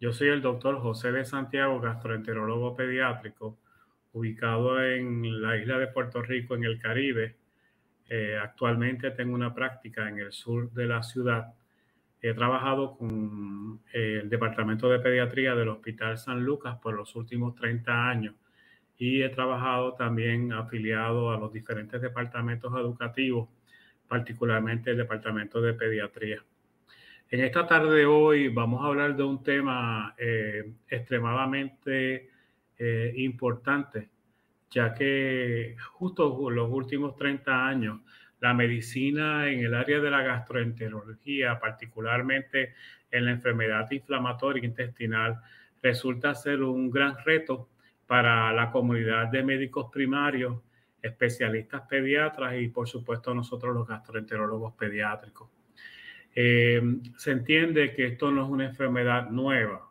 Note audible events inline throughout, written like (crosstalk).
Yo soy el doctor José de Santiago, gastroenterólogo pediátrico, ubicado en la isla de Puerto Rico, en el Caribe. Eh, actualmente tengo una práctica en el sur de la ciudad He trabajado con eh, el Departamento de Pediatría del Hospital San Lucas por los últimos 30 años y he trabajado también afiliado a los diferentes departamentos educativos, particularmente el Departamento de Pediatría. En esta tarde de hoy vamos a hablar de un tema eh, extremadamente eh, importante, ya que justo los últimos 30 años la medicina en el área de la gastroenterología, particularmente en la enfermedad inflamatoria intestinal, resulta ser un gran reto para la comunidad de médicos primarios, especialistas pediatras y por supuesto nosotros los gastroenterólogos pediátricos. Eh, se entiende que esto no es una enfermedad nueva,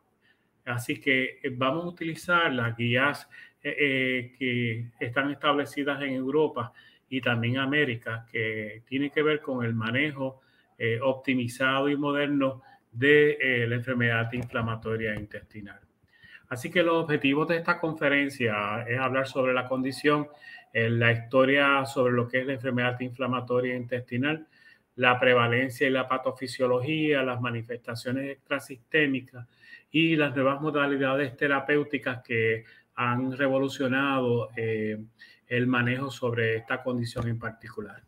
así que eh, vamos a utilizar las guías eh, que están establecidas en Europa y también América, que tiene que ver con el manejo optimizado y moderno de la enfermedad inflamatoria intestinal. Así que los objetivos de esta conferencia es hablar sobre la condición, la historia sobre lo que es la enfermedad inflamatoria intestinal, la prevalencia y la patofisiología, las manifestaciones extrasistémicas y las nuevas modalidades terapéuticas que han revolucionado el manejo sobre esta condición en particular.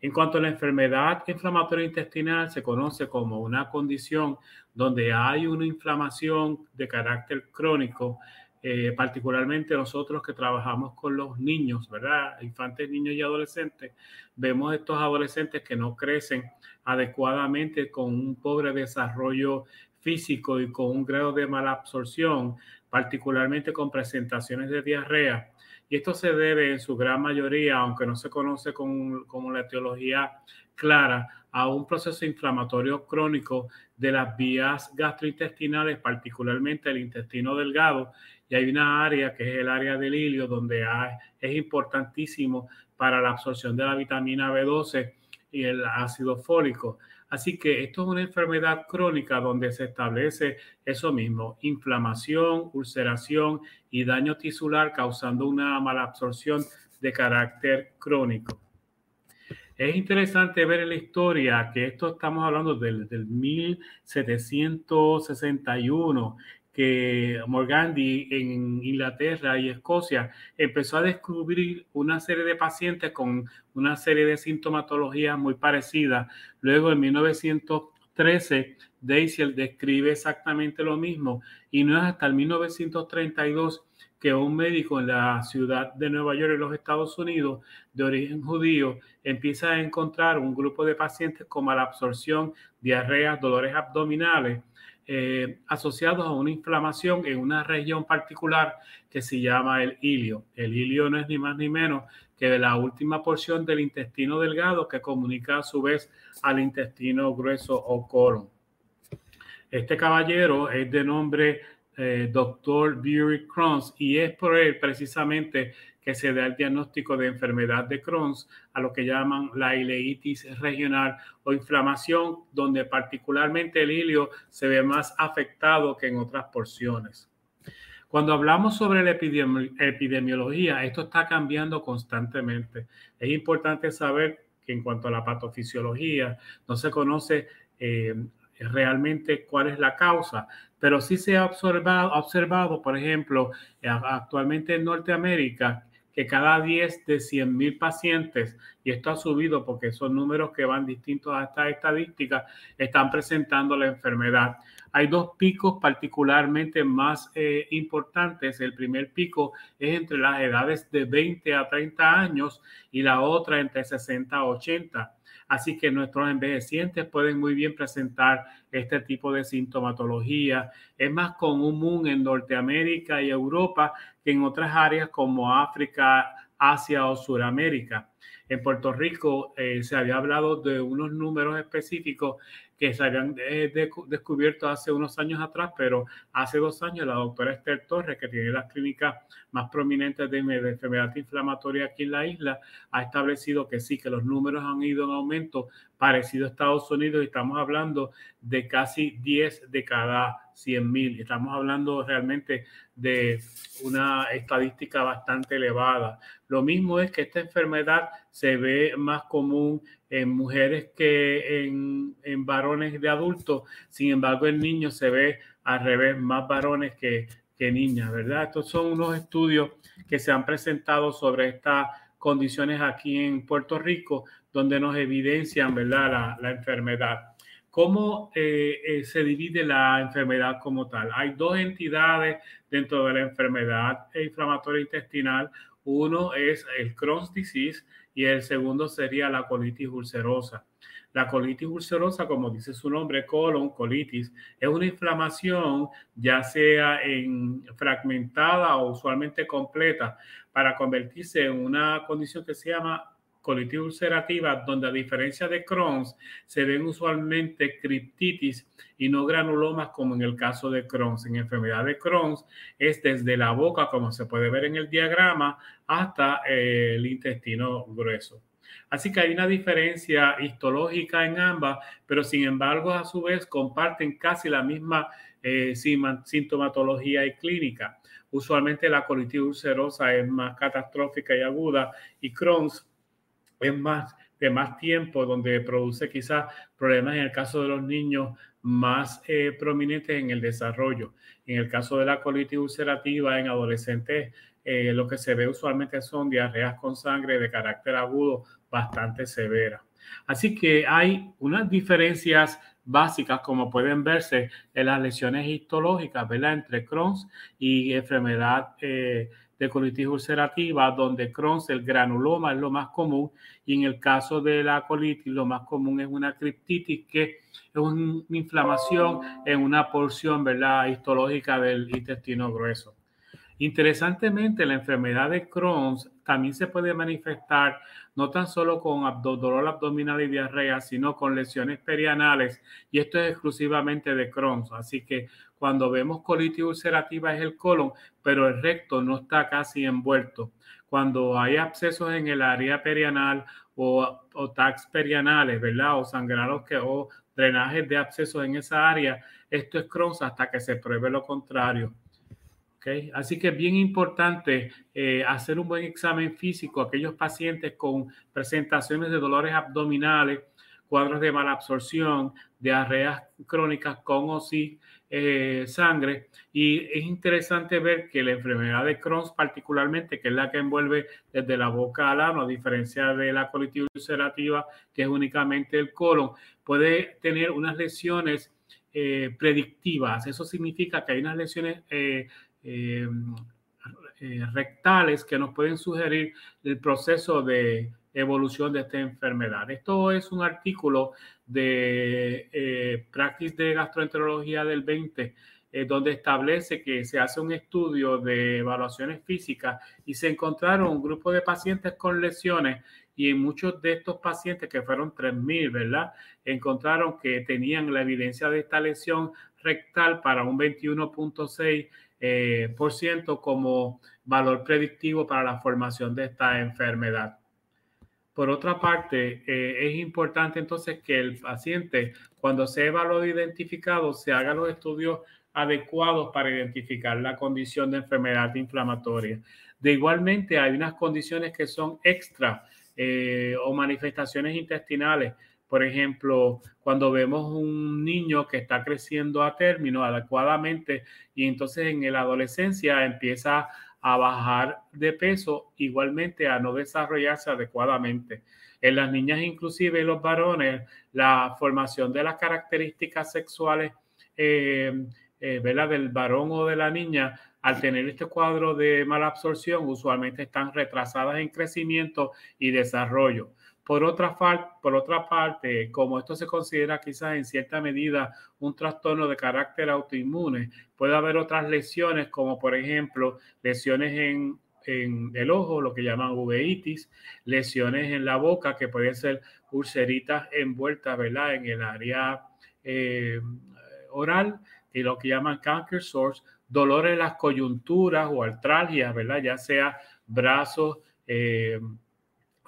En cuanto a la enfermedad inflamatoria intestinal, se conoce como una condición donde hay una inflamación de carácter crónico, eh, particularmente nosotros que trabajamos con los niños, ¿verdad? Infantes, niños y adolescentes, vemos estos adolescentes que no crecen adecuadamente con un pobre desarrollo físico y con un grado de mala absorción, particularmente con presentaciones de diarrea y esto se debe en su gran mayoría, aunque no se conoce como la etiología clara, a un proceso inflamatorio crónico de las vías gastrointestinales, particularmente el intestino delgado. Y hay una área que es el área del hilio, donde es importantísimo para la absorción de la vitamina B12 y el ácido fólico. Así que esto es una enfermedad crónica donde se establece eso mismo, inflamación, ulceración y daño tisular causando una mala absorción de carácter crónico. Es interesante ver en la historia que esto estamos hablando del, del 1761 que Morgandi en Inglaterra y Escocia empezó a descubrir una serie de pacientes con una serie de sintomatologías muy parecidas. Luego en 1913 Daisy describe exactamente lo mismo y no es hasta el 1932 que un médico en la ciudad de Nueva York, en los Estados Unidos, de origen judío, empieza a encontrar un grupo de pacientes con mala absorción, diarreas, dolores abdominales eh, asociados a una inflamación en una región particular que se llama el ilio. El ilio no es ni más ni menos que la última porción del intestino delgado que comunica a su vez al intestino grueso o colon. Este caballero es de nombre eh, Dr. Bury Crohn's y es por él precisamente que se da el diagnóstico de enfermedad de Crohn's, a lo que llaman la ileitis regional o inflamación, donde particularmente el hilio se ve más afectado que en otras porciones. Cuando hablamos sobre la epidemiología, esto está cambiando constantemente. Es importante saber que en cuanto a la patofisiología, no se conoce eh, realmente cuál es la causa, pero sí se ha observado, observado, por ejemplo, actualmente en Norteamérica, que cada 10 de 100 mil pacientes, y esto ha subido porque son números que van distintos a esta estadística, están presentando la enfermedad. Hay dos picos particularmente más eh, importantes. El primer pico es entre las edades de 20 a 30 años y la otra entre 60 a 80. Así que nuestros envejecientes pueden muy bien presentar este tipo de sintomatología. Es más común en Norteamérica y Europa que en otras áreas como África, Asia o Suramérica. En Puerto Rico eh, se había hablado de unos números específicos que se habían eh, descubierto hace unos años atrás, pero hace dos años la doctora Esther Torres, que tiene las clínicas más prominentes de, enfermedad inflamatoria aquí en la isla, ha establecido que sí, que los números han ido en aumento parecido a Estados Unidos y estamos hablando de casi 10 de cada 100 mil. Estamos hablando realmente de una estadística bastante elevada. Lo mismo es que esta enfermedad se ve más común en mujeres que en, varones de adultos. Sin embargo, en niños se ve al revés, más varones que, que niñas, ¿verdad? Estos son unos estudios que se han presentado sobre estas condiciones aquí en Puerto Rico, donde nos evidencian, ¿verdad?, la, enfermedad. ¿Cómo eh, eh, se divide la enfermedad como tal? Hay dos entidades dentro de la enfermedad inflamatoria intestinal. Uno es el Crohn's disease, y el segundo sería la colitis ulcerosa. La colitis ulcerosa, como dice su nombre, colon, colitis, es una inflamación ya sea en fragmentada o usualmente completa para convertirse en una condición que se llama colitis ulcerativa, donde a diferencia de Crohn's, se ven usualmente criptitis y no granulomas como en el caso de Crohn's. En enfermedad de Crohn's es desde la boca, como se puede ver en el diagrama, hasta eh, el intestino grueso. Así que hay una diferencia histológica en ambas, pero sin embargo a su vez comparten casi la misma eh, sintomatología y clínica. Usualmente la colitis ulcerosa es más catastrófica y aguda y Crohn's es más de más tiempo, donde produce quizás problemas en el caso de los niños más eh, prominentes en el desarrollo. En el caso de la colitis ulcerativa en adolescentes, eh, lo que se ve usualmente son diarreas con sangre de carácter agudo bastante severa. Así que hay unas diferencias básicas, como pueden verse en las lesiones histológicas, ¿verdad? Entre Crohn's y enfermedad eh, de colitis ulcerativa, donde Crohn's, el granuloma es lo más común, y en el caso de la colitis, lo más común es una criptitis, que es una inflamación en una porción, ¿verdad?, histológica del intestino grueso. Interesantemente, la enfermedad de Crohn's también se puede manifestar no tan solo con dolor abdominal y diarrea, sino con lesiones perianales, y esto es exclusivamente de Crohn's. Así que cuando vemos colitis ulcerativa es el colon, pero el recto no está casi envuelto. Cuando hay abscesos en el área perianal o, o tags perianales, ¿verdad? O sangrados que, o drenajes de abscesos en esa área, esto es Crohn's hasta que se pruebe lo contrario. Okay. Así que es bien importante eh, hacer un buen examen físico a aquellos pacientes con presentaciones de dolores abdominales, cuadros de mala absorción, diarreas crónicas con o sin eh, sangre. Y es interesante ver que la enfermedad de Crohn particularmente, que es la que envuelve desde la boca al ano, a diferencia de la colitis ulcerativa, que es únicamente el colon, puede tener unas lesiones eh, predictivas. Eso significa que hay unas lesiones eh, rectales que nos pueden sugerir el proceso de evolución de esta enfermedad. Esto es un artículo de eh, Practice de Gastroenterología del 20, donde establece que se hace un estudio de evaluaciones físicas y se encontraron un grupo de pacientes con lesiones y en muchos de estos pacientes, que fueron 3.000, ¿verdad? Encontraron que tenían la evidencia de esta lesión rectal para un 21.6 eh, por ciento como valor predictivo para la formación de esta enfermedad. Por otra parte, eh, es importante entonces que el paciente, cuando sea evaluado e identificado, se haga los estudios adecuados para identificar la condición de enfermedad inflamatoria. De igualmente, hay unas condiciones que son extra eh, o manifestaciones intestinales por ejemplo, cuando vemos un niño que está creciendo a término adecuadamente y entonces en la adolescencia empieza a bajar de peso, igualmente a no desarrollarse adecuadamente. En las niñas, inclusive en los varones, la formación de las características sexuales eh, eh, del varón o de la niña, al tener este cuadro de mala absorción, usualmente están retrasadas en crecimiento y desarrollo. Por otra, por otra parte, como esto se considera quizás en cierta medida un trastorno de carácter autoinmune, puede haber otras lesiones como por ejemplo lesiones en, el ojo, lo que llaman uveitis, lesiones en la boca que pueden ser ulceritas envueltas ¿verdad? en el área eh, oral y lo que llaman canker sores, dolores en las coyunturas o artralgias, ¿verdad? ya sea brazos, eh,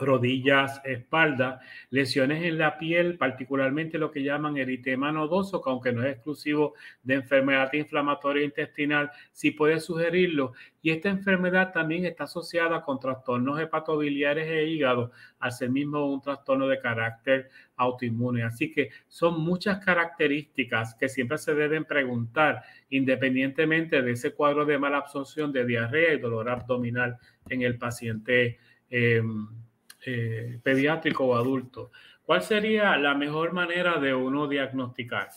rodillas, espalda, lesiones en la piel, particularmente lo que llaman eritema nodoso, que aunque no es exclusivo de enfermedad inflamatoria intestinal, sí puede sugerirlo. Y esta enfermedad también está asociada con trastornos hepatobiliares e hígado, al ser mismo un trastorno de carácter autoinmune. Así que son muchas características que siempre se deben preguntar, independientemente de ese cuadro de mala absorción de diarrea y dolor abdominal en el paciente. Eh, eh, pediátrico o adulto. ¿Cuál sería la mejor manera de uno diagnosticar?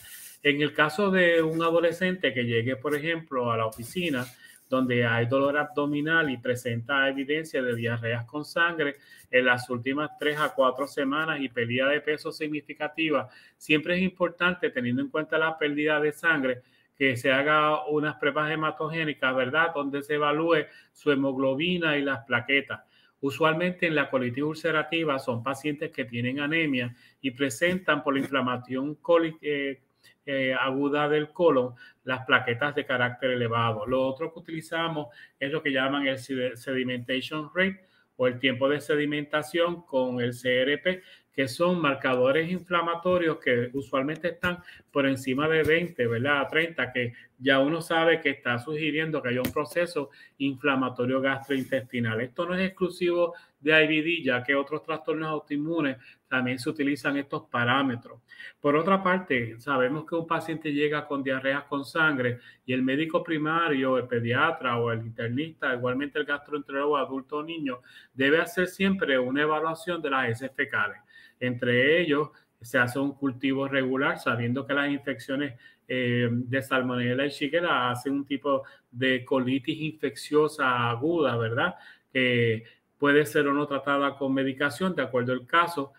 En el caso de un adolescente que llegue, por ejemplo, a la oficina donde hay dolor abdominal y presenta evidencia de diarreas con sangre en las últimas tres a cuatro semanas y pérdida de peso significativa, siempre es importante, teniendo en cuenta la pérdida de sangre, que se haga unas pruebas hematogénicas, ¿verdad? Donde se evalúe su hemoglobina y las plaquetas. Usualmente en la colitis ulcerativa son pacientes que tienen anemia y presentan por la inflamación eh, eh, aguda del colon las plaquetas de carácter elevado. Lo otro que utilizamos es lo que llaman el sedimentation rate o el tiempo de sedimentación con el CRP, que son marcadores inflamatorios que usualmente están por encima de 20, ¿verdad? 30, que ya uno sabe que está sugiriendo que hay un proceso inflamatorio gastrointestinal. Esto no es exclusivo de IBD, ya que otros trastornos autoinmunes también se utilizan estos parámetros. Por otra parte, sabemos que un paciente llega con diarreas con sangre y el médico primario, el pediatra o el internista, igualmente el gastroenterólogo adulto o niño, debe hacer siempre una evaluación de las heces fecales. Entre ellos, se hace un cultivo regular, sabiendo que las infecciones eh, de salmonella y shigella hacen un tipo de colitis infecciosa aguda, ¿verdad? Que puede ser o no tratada con medicación, de acuerdo al caso.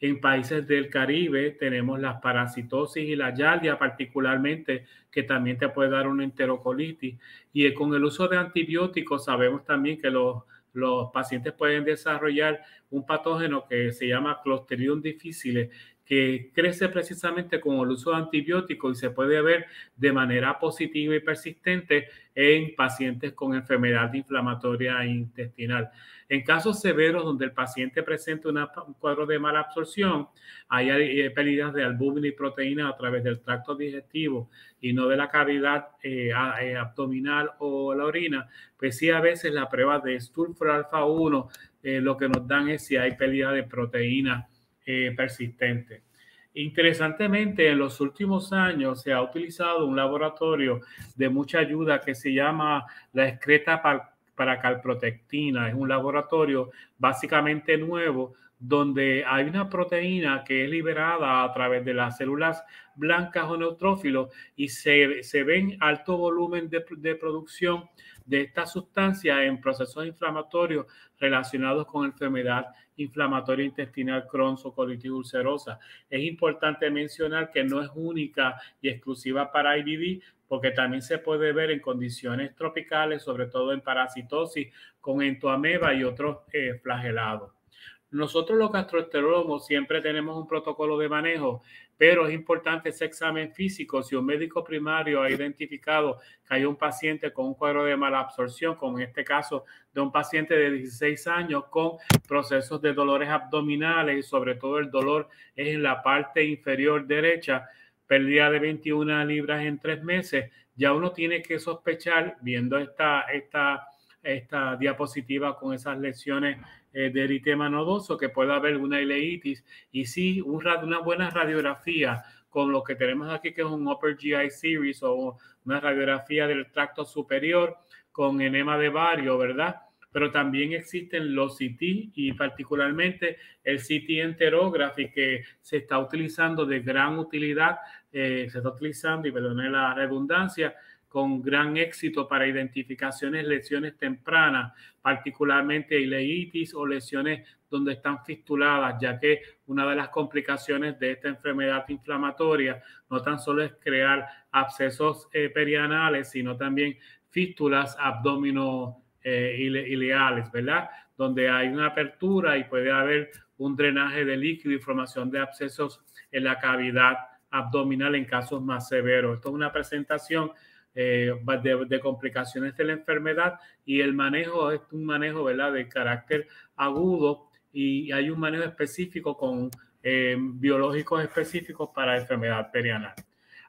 En países del Caribe tenemos la parasitosis y la yardia particularmente, que también te puede dar una enterocolitis. Y con el uso de antibióticos sabemos también que los los pacientes pueden desarrollar un patógeno que se llama Clostridium difficile, que crece precisamente con el uso de antibióticos y se puede ver de manera positiva y persistente en pacientes con enfermedad inflamatoria intestinal. En casos severos donde el paciente presenta un cuadro de mala absorción, hay eh, pérdidas de albúmina y proteína a través del tracto digestivo y no de la cavidad eh, eh, abdominal o la orina, pues sí a veces la prueba de Stulfer alfa 1 lo que nos dan es si hay pérdida de proteína persistente. Interesantemente, en los últimos años se ha utilizado un laboratorio de mucha ayuda que se llama la excreta para calprotectina. Es un laboratorio básicamente nuevo donde hay una proteína que es liberada a través de las células blancas o neutrófilos y se, se ven alto volumen de, de, producción de esta sustancia en procesos inflamatorios relacionados con enfermedad inflamatoria intestinal Crohn o colitis ulcerosa. Es importante mencionar que no es única y exclusiva para IBD, porque también se puede ver en condiciones tropicales, sobre todo en parasitosis con entoameba y otros eh, flagelados. Nosotros los gastroenterólogos siempre tenemos un protocolo de manejo, pero es importante ese examen físico. Si un médico primario ha identificado que hay un paciente con un cuadro de mala absorción, como en este caso de un paciente de 16 años con procesos de dolores abdominales y sobre todo el dolor es en la parte inferior derecha, pérdida de 21 libras en tres meses, ya uno tiene que sospechar, viendo esta, esta, esta diapositiva con esas lesiones eh, de eritema nodoso, que puede haber una ileitis y sí, una buena radiografía con lo que tenemos aquí, que es un Upper GI Series o una radiografía del tracto superior con enema de vario, ¿verdad? Pero también existen los CT y particularmente el CT enterography que se está utilizando de gran utilidad, eh, se está utilizando, y perdone la redundancia, con gran éxito para identificaciones, lesiones tempranas, particularmente ileitis o lesiones donde están fistuladas, ya que una de las complicaciones de esta enfermedad inflamatoria no tan solo es crear abscesos eh, perianales, sino también fístulas abdomino eh, ileales, ¿verdad? Donde hay una apertura y puede haber un drenaje de líquido y formación de abscesos en la cavidad abdominal en casos más severos. Esto es una presentación eh, de, complicaciones de la enfermedad y el manejo es un manejo ¿verdad? de carácter agudo y hay un manejo específico con eh, biológicos específicos para enfermedad perianal.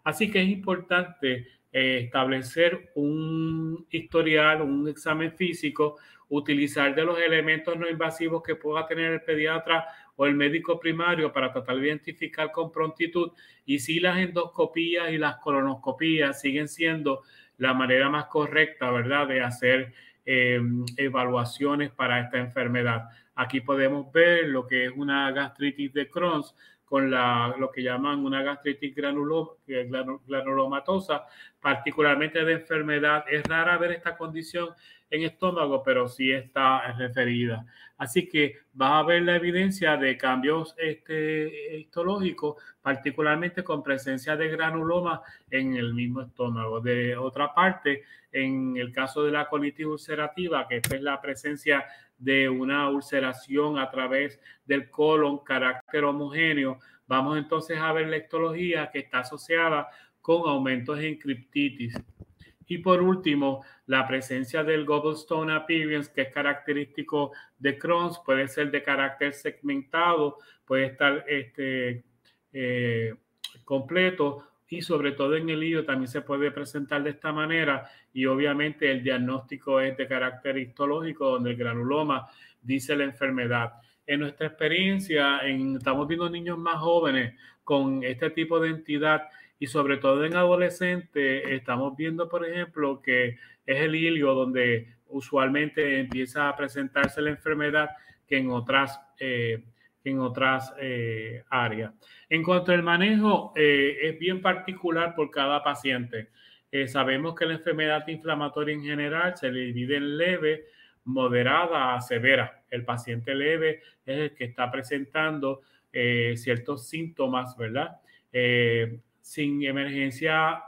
Así que es importante eh, establecer un historial, un examen físico, utilizar de los elementos no invasivos que pueda tener el pediatra o el médico primario para tratar de identificar con prontitud y si las endoscopías y las colonoscopías siguen siendo la manera más correcta, ¿verdad?, de hacer eh, evaluaciones para esta enfermedad. Aquí podemos ver lo que es una gastritis de Crohn's con la, lo que llaman una gastritis granulomatosa, particularmente de enfermedad. Es rara ver esta condición en estómago, pero sí está referida. Así que va a ver la evidencia de cambios este, histológicos, particularmente con presencia de granuloma en el mismo estómago. De otra parte, en el caso de la colitis ulcerativa, que es la presencia de una ulceración a través del colon, carácter homogéneo, vamos entonces a ver la histología que está asociada con aumentos en criptitis. Y por último, la presencia del gobblestone appearance, que es característico de Crohn's, puede ser de carácter segmentado, puede estar este, eh, completo y sobre todo en el hígado también se puede presentar de esta manera y obviamente el diagnóstico es de carácter histológico donde el granuloma dice la enfermedad. En nuestra experiencia, estamos viendo niños más jóvenes con este tipo de entidad y sobre todo en adolescentes estamos viendo, por ejemplo, que es el hilio donde usualmente empieza a presentarse la enfermedad que en otras, eh, en otras eh, áreas. En cuanto al manejo, eh, es bien particular por cada paciente. sabemos que la enfermedad inflamatoria en general se divide en leve, moderada a severa. El paciente leve es el que está presentando ciertos síntomas, ¿verdad? Sin emergencia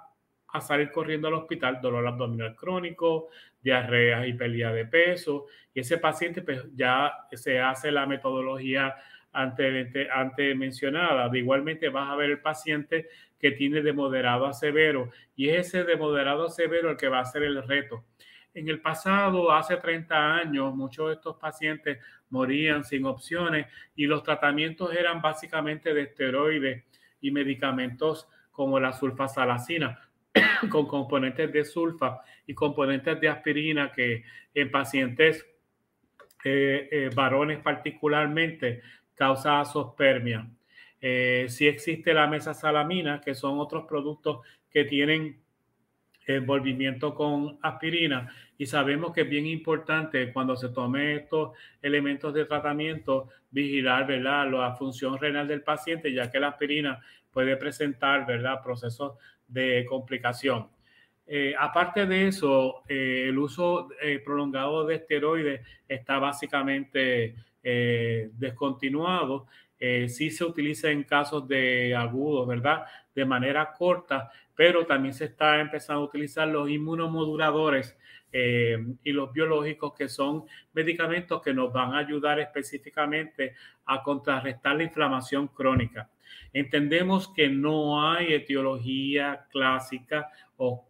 a salir corriendo al hospital, dolor abdominal crónico, diarrea y pérdida de peso. Y ese paciente pues, ya se hace la metodología antes, antes mencionada. Igualmente vas a ver el paciente que tiene de moderado a severo y es ese de moderado a severo el que va a ser el reto. En el pasado, hace 30 años, muchos de estos pacientes morían sin opciones y los tratamientos eran básicamente de esteroides y medicamentos como la sulfasalacina, (coughs) con componentes de sulfa y componentes de aspirina que en pacientes eh, eh, varones particularmente causa asospermia. Eh, si existe la mesasalamina, que son otros productos que tienen envolvimiento con aspirina y sabemos que es bien importante cuando se tome estos elementos de tratamiento vigilar ¿verdad? la función renal del paciente ya que la aspirina puede presentar, ¿verdad?, procesos de complicación. Eh, aparte de eso, eh, el uso eh, prolongado de esteroides está básicamente descontinuado. sí se utiliza en casos de agudos, ¿verdad? De manera corta, pero también se está empezando a utilizar los inmunomoduladores y los biológicos, que son medicamentos que nos van a ayudar específicamente a contrarrestar la inflamación crónica. Entendemos que no hay etiología clásica o,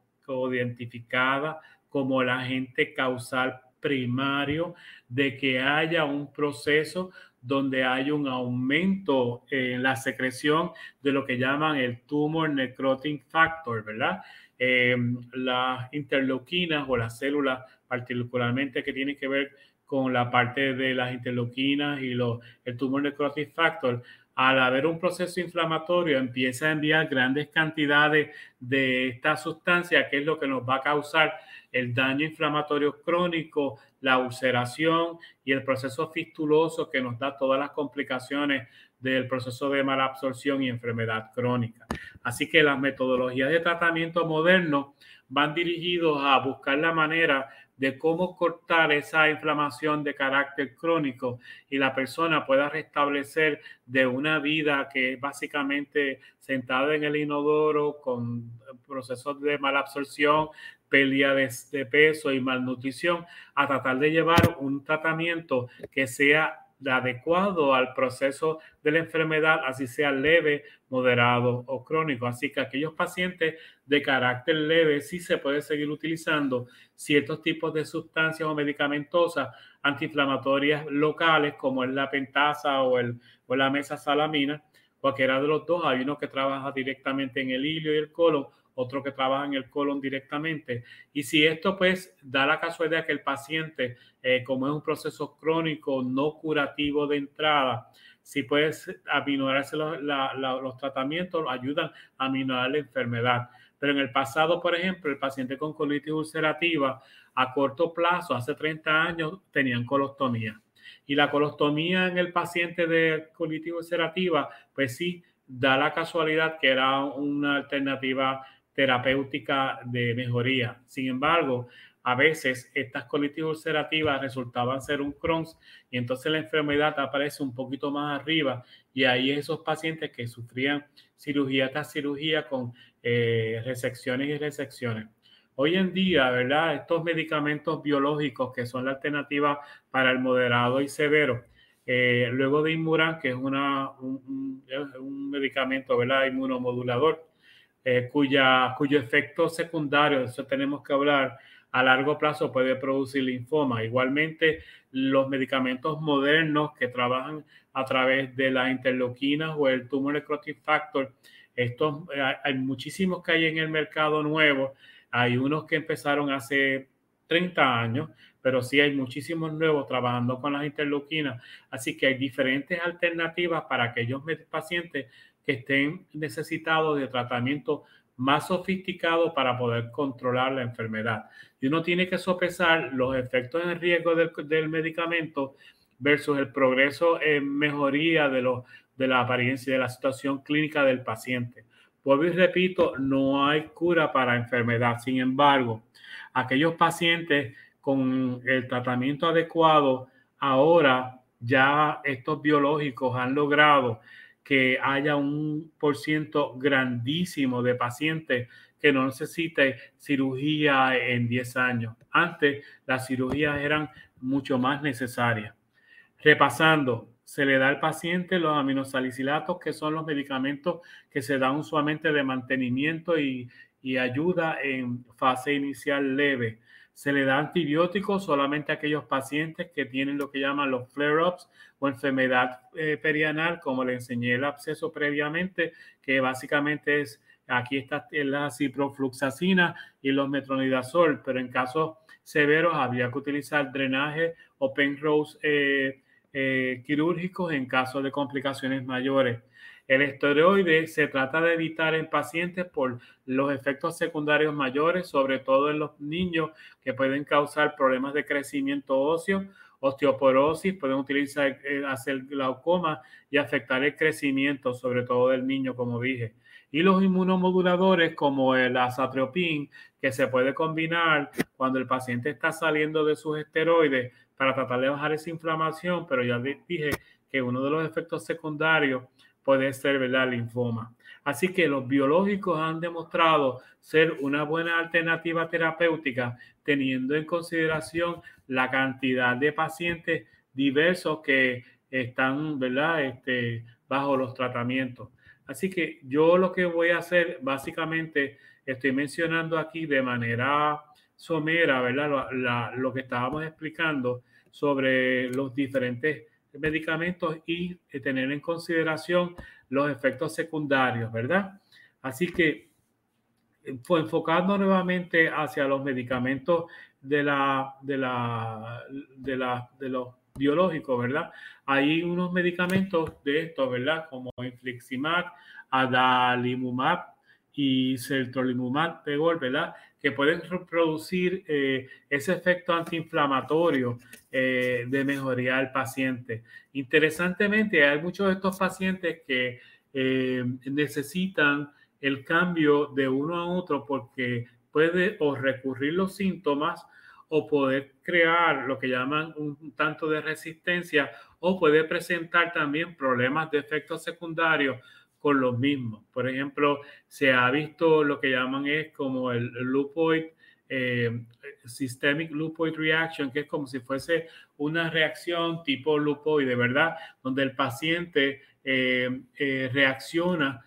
identificada como el agente causal primario de que haya un proceso donde hay un aumento en la secreción de lo que llaman el tumor necrotic factor, ¿verdad? Em, las interleuquinas o las células particularmente que tienen que ver con la parte de las interleuquinas y el tumor necrotic factor al haber un proceso inflamatorio, empieza a enviar grandes cantidades de esta sustancia, que es lo que nos va a causar el daño inflamatorio crónico, la ulceración y el proceso fistuloso que nos da todas las complicaciones del proceso de malabsorción y enfermedad crónica. Así que las metodologías de tratamiento moderno van dirigidos a buscar la manera de cómo cortar esa inflamación de carácter crónico y la persona pueda restablecer de una vida que es básicamente sentada en el inodoro con procesos de mala absorción, pérdida de, peso y malnutrición, a tratar de llevar un tratamiento que sea adecuado al proceso de la enfermedad, así sea leve, moderado o crónico. Así que aquellos pacientes de carácter leve sí se puede seguir utilizando ciertos tipos de sustancias o medicamentosas antiinflamatorias locales como es la pentasa o, el, o la mesasalamina, cualquiera de los dos. Hay uno que trabaja directamente en el hilio y el colon, otro que trabaja en el colon directamente. Y si esto pues da la casualidad que el paciente, eh, como es un proceso crónico no curativo de entrada, si puedes aminorarse los, los tratamientos, ayudan a aminorar la enfermedad. Pero en el pasado, por ejemplo, el paciente con colitis ulcerativa a corto plazo, hace 30 años, tenían colostomía. Y la colostomía en el paciente de colitis ulcerativa, pues sí, da la casualidad que era una alternativa terapéutica de mejoría. Sin embargo, a veces estas colitis ulcerativas resultaban ser un Crohn's y entonces la enfermedad aparece un poquito más arriba y ahí esos pacientes que sufrían cirugía tras cirugía con eh, resecciones y resecciones. Hoy en día, ¿verdad? Estos medicamentos biológicos que son la alternativa para el moderado y severo, eh, luego de Inmuran, que es una, un, un medicamento, ¿verdad? Inmunomodulador, eh, cuya, cuyo efecto secundario, eso tenemos que hablar, a largo plazo puede producir linfoma. Igualmente, los medicamentos modernos que trabajan a través de las interleuquinas o el tumor necrotic factor, estos, eh, hay muchísimos que hay en el mercado nuevo. Hay unos que empezaron hace 30 años, pero sí hay muchísimos nuevos trabajando con las interleuquinas. Así que hay diferentes alternativas para aquellos pacientes que estén necesitados de tratamiento más sofisticado para poder controlar la enfermedad. Y uno tiene que sopesar los efectos en riesgo del, medicamento versus el progreso en mejoría de, los, de la apariencia y de la situación clínica del paciente. Vuelvo y repito, no hay cura para enfermedad. Sin embargo, aquellos pacientes con el tratamiento adecuado, ahora ya estos biológicos han logrado que haya un por ciento grandísimo de pacientes que no necesiten cirugía en 10 años. Antes las cirugías eran mucho más necesarias. Repasando, se le da al paciente los aminosalicilatos, que son los medicamentos que se dan usualmente de mantenimiento y ayuda en fase inicial leve. Se le da antibióticos solamente a aquellos pacientes que tienen lo que llaman los flare-ups o enfermedad eh, perianal, como le enseñé el absceso previamente, que básicamente es, aquí está la ciprofluxacina y los metronidazol, pero en casos severos habría que utilizar drenaje o penrose eh, eh, quirúrgicos en caso de complicaciones mayores. El esteroide se trata de evitar en pacientes por los efectos secundarios mayores, sobre todo en los niños que pueden causar problemas de crecimiento óseo, osteoporosis, pueden utilizar, eh, hacer glaucoma y afectar el crecimiento, sobre todo del niño, como dije. Y los inmunomoduladores como el azatriopin, que se puede combinar cuando el paciente está saliendo de sus esteroides para tratar de bajar esa inflamación, pero ya dije que uno de los efectos secundarios puede ser, ¿verdad?, linfoma. Así que los biológicos han demostrado ser una buena alternativa terapéutica teniendo en consideración la cantidad de pacientes diversos que están, ¿verdad?, este, bajo los tratamientos. Así que yo lo que voy a hacer, básicamente, estoy mencionando aquí de manera somera, ¿verdad? lo que estábamos explicando sobre los diferentes medicamentos y eh, tener en consideración los efectos secundarios, ¿verdad? Así que eh, enfocando nuevamente hacia los medicamentos de la de la de la de los biológicos, ¿verdad? Hay unos medicamentos de estos, ¿verdad? Como infliximab, adalimumab y sertolimumab pegol, ¿verdad? Que pueden producir eh, ese efecto antiinflamatorio eh, de mejoría al paciente. Interesantemente, hay muchos de estos pacientes que eh, necesitan el cambio de uno a otro porque puede o recurrir los síntomas o poder crear lo que llaman un tanto de resistencia o puede presentar también problemas de efectos secundarios con los mismos. Por ejemplo, se ha visto lo que llaman es como el lupoid, eh, systemic lupoid reaction, que es como si fuese una reacción tipo lupoide, ¿verdad? Donde el paciente eh, eh, reacciona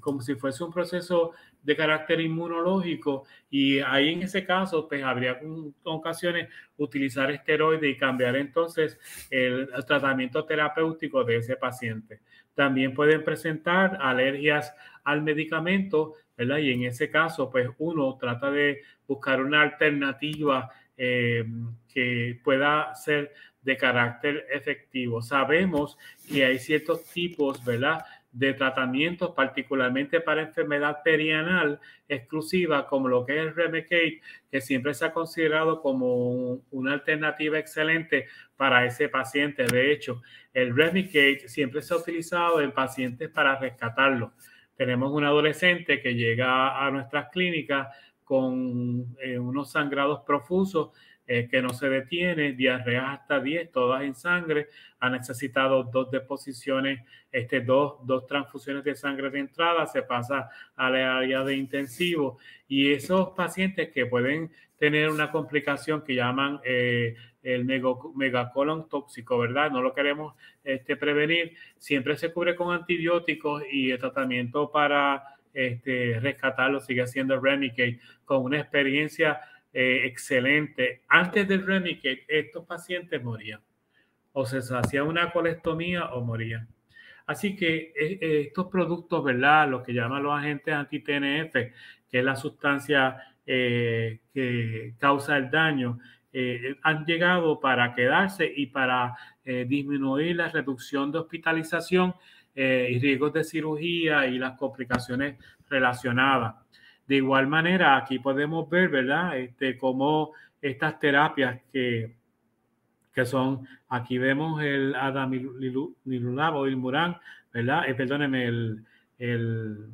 como si fuese un proceso de carácter inmunológico y ahí en ese caso pues habría ocasiones utilizar esteroides y cambiar entonces el, tratamiento terapéutico de ese paciente. También pueden presentar alergias al medicamento, ¿verdad? Y en ese caso pues uno trata de buscar una alternativa eh, que pueda ser de carácter efectivo. Sabemos que hay ciertos tipos, ¿verdad? De tratamientos, particularmente para enfermedad perianal exclusiva, como lo que es el Remicade, que siempre se ha considerado como una alternativa excelente para ese paciente. De hecho, el Remicade siempre se ha utilizado en pacientes para rescatarlo. Tenemos un adolescente que llega a nuestras clínicas con eh, unos sangrados profusos eh, que no se detiene, diarrea hasta 10, todas en sangre, ha necesitado dos deposiciones, este, dos, dos transfusiones de sangre de entrada, se pasa a la área de intensivo. Y esos pacientes que pueden tener una complicación que llaman eh, el megacolon tóxico, ¿verdad? No lo queremos este, prevenir, siempre se cubre con antibióticos y el tratamiento para este, rescatarlo sigue siendo Remicade. Con una experiencia eh, excelente. Antes del Remicade, estos pacientes morían. O se hacía una colectomía o morían. Así que eh, eh, estos productos, ¿verdad? Lo que llaman los agentes anti-TNF, que es la sustancia que causa el daño, han llegado para quedarse y para disminuir la reducción de hospitalización y riesgos de cirugía y las complicaciones relacionadas. De igual manera, aquí podemos ver, ¿verdad? Este, cómo estas terapias que, que son, aquí vemos el adamilulabo, el Murán, ¿verdad? Eh, perdóneme, el, el,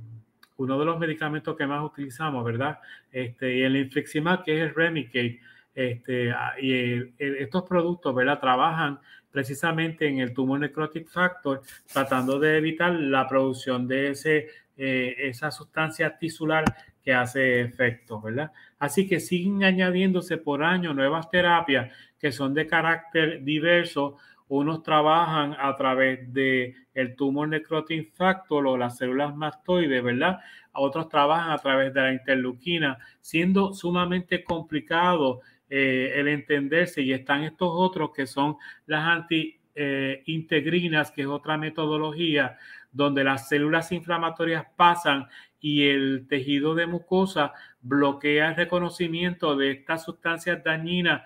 uno de los medicamentos que más utilizamos, ¿verdad? Este, y el infliximab, que es el Remicade. Este, ah, y estos productos, ¿verdad? Trabajan precisamente en el tumor necrotic factor, tratando de evitar la producción de ese, eh, esa sustancia tisular que hace efecto, ¿verdad? Así que siguen añadiéndose por año nuevas terapias que son de carácter diverso. Unos trabajan a través de el tumor necrotin factor o las células mastoides, ¿verdad? Otros trabajan a través de la interleuquina, siendo sumamente complicado eh, el entenderse y están estos otros que son las anti-integrinas, que es otra metodología donde las células inflamatorias pasan y el tejido de mucosa bloquea el reconocimiento de estas sustancias dañinas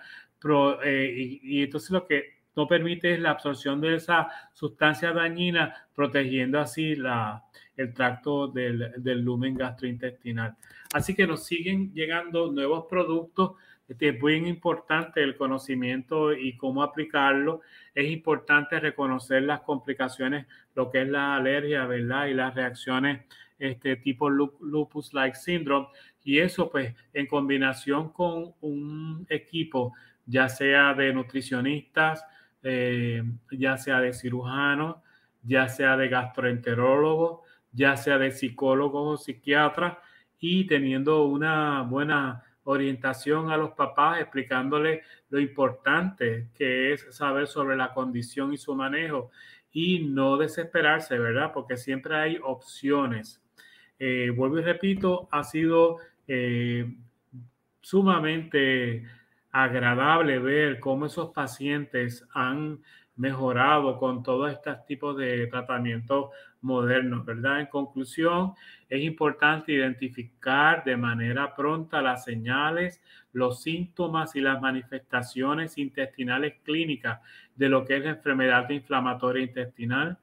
eh, y, entonces lo que no permite es la absorción de esa sustancia dañina, protegiendo así la, el tracto del, del lumen gastrointestinal. Así que nos siguen llegando nuevos productos este, es muy importante el conocimiento y cómo aplicarlo. Es importante reconocer las complicaciones, lo que es la alergia, ¿verdad? Y las reacciones este tipo lupus-like syndrome. Y eso, pues, en combinación con un equipo, ya sea de nutricionistas, eh, ya sea de cirujanos, ya sea de gastroenterólogos, ya sea de psicólogos o psiquiatras, y teniendo una buena orientación a los papás, explicándoles lo importante que es saber sobre la condición y su manejo y no desesperarse, ¿verdad? Porque siempre hay opciones. Eh, vuelvo y repito, ha sido eh, sumamente agradable ver cómo esos pacientes han mejorado con todos estos tipos de tratamientos modernos, ¿verdad? En conclusión, es importante identificar de manera pronta las señales, los síntomas y las manifestaciones intestinales clínicas de lo que es la enfermedad inflamatoria intestinal.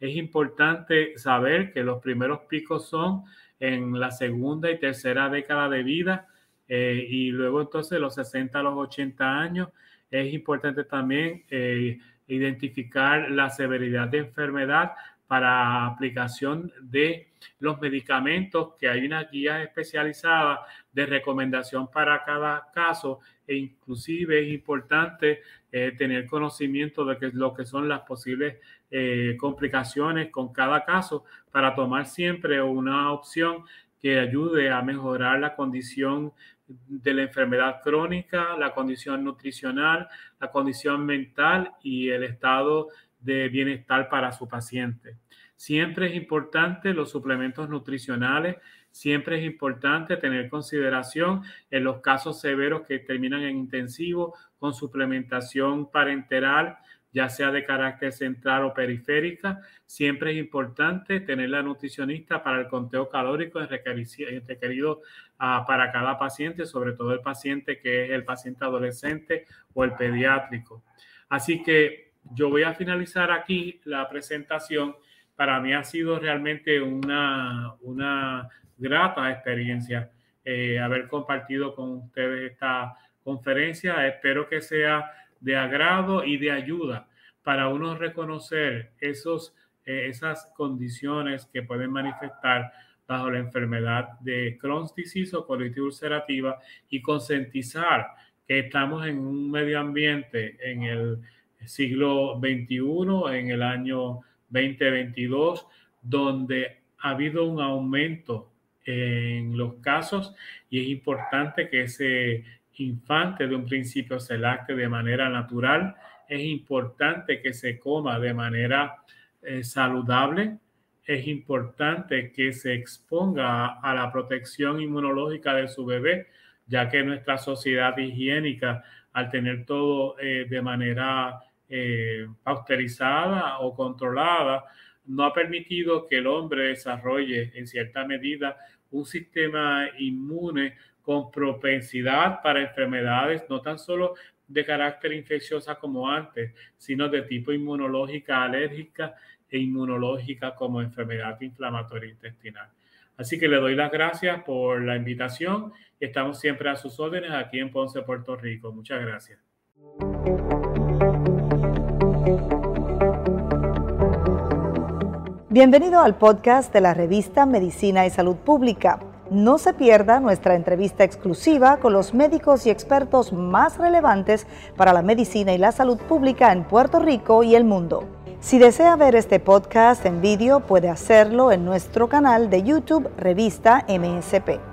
Es importante saber que los primeros picos son en la segunda y tercera década de vida eh, y luego entonces los 60 a los 80 años. Es importante también eh, identificar la severidad de enfermedad para aplicación de los medicamentos, que hay una guía especializada de recomendación para cada caso e inclusive es importante eh, tener conocimiento de que, lo que son las posibles eh, complicaciones con cada caso para tomar siempre una opción que ayude a mejorar la condición de la enfermedad crónica, la condición nutricional, la condición mental y el estado de bienestar para su paciente. Siempre es importante los suplementos nutricionales, siempre es importante tener consideración en los casos severos que terminan en intensivo con suplementación parenteral, ya sea de carácter central o periférica. Siempre es importante tener la nutricionista para el conteo calórico requerido uh, para cada paciente, sobre todo el paciente que es el paciente adolescente o el pediátrico. Así que yo voy a finalizar aquí la presentación para mí ha sido realmente una, una grata experiencia eh, haber compartido con ustedes esta conferencia. Espero que sea de agrado y de ayuda para uno reconocer esos, eh, esas condiciones que pueden manifestar bajo la enfermedad de Crohn's disease o colitis ulcerativa y concientizar que estamos en un medio ambiente en el siglo XXI, en el año 2022, donde ha habido un aumento en los casos y es importante que ese infante de un principio se de manera natural, es importante que se coma de manera eh, saludable, es importante que se exponga a la protección inmunológica de su bebé, ya que nuestra sociedad higiénica, al tener todo eh, de manera eh, austerizada o controlada, no ha permitido que el hombre desarrolle en cierta medida un sistema inmune con propensidad para enfermedades no tan solo de carácter infecciosa como antes, sino de tipo inmunológica, alérgica e inmunológica como enfermedad inflamatoria intestinal. Así que le doy las gracias por la invitación estamos siempre a sus órdenes aquí en Ponce, Puerto Rico. Muchas gracias. Bienvenido al podcast de la revista Medicina y Salud Pública. No se pierda nuestra entrevista exclusiva con los médicos y expertos más relevantes para la medicina y la salud pública en Puerto Rico y el mundo. Si desea ver este podcast en vídeo, puede hacerlo en nuestro canal de YouTube Revista MSP.